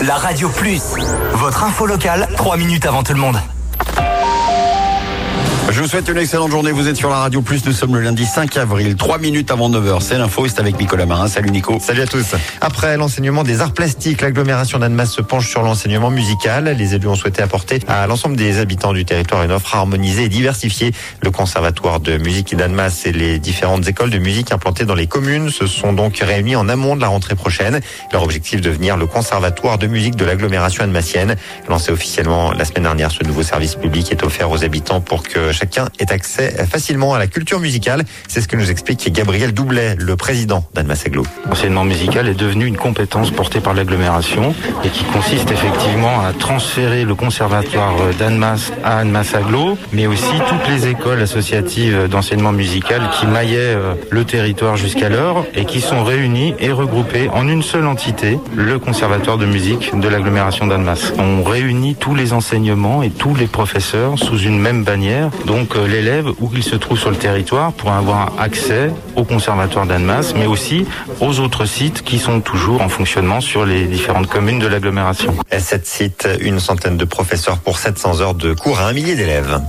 La Radio Plus. Votre info locale, 3 minutes avant tout le monde. Je vous souhaite une excellente journée. Vous êtes sur la Radio Plus. Nous sommes le lundi 5 avril, 3 minutes avant 9h. C'est l'info. C'est avec Nicolas Marin. Salut Nico. Salut à tous. Après l'enseignement des arts plastiques, l'agglomération d'Annemasse se penche sur l'enseignement musical. Les élus ont souhaité apporter à l'ensemble des habitants du territoire une offre harmonisée et diversifiée. Le conservatoire de musique d'Annemasse et les différentes écoles de musique implantées dans les communes se sont donc réunis en amont de la rentrée prochaine. Leur objectif devenir le conservatoire de musique de l'agglomération annemassienne. Lancé officiellement la semaine dernière, ce nouveau service public est offert aux habitants pour que chacun ait accès facilement à la culture musicale. C'est ce que nous explique Gabriel Doublet, le président d'Annemasse Aglo. L'enseignement musical est devenu une compétence portée par l'agglomération et qui consiste effectivement à transférer le conservatoire d'Annemasse à Annemasse Aglo, mais aussi toutes les écoles associatives d'enseignement musical qui maillaient euh, le territoire jusqu'alors et qui sont réunies et regroupées en une seule entité, le conservatoire de musique de l'agglomération d'Annemasse. On réunit tous les enseignements et tous les professeurs sous une même bannière, donc euh, l'élève où qu'il se trouve sur le territoire pour avoir accès au conservatoire d'Annemasse, mais aussi aux autres sites qui sont toujours en fonctionnement sur les différentes communes de l'agglomération. Sept sites, une centaine de professeurs pour 700 heures de cours à un millier d'élèves.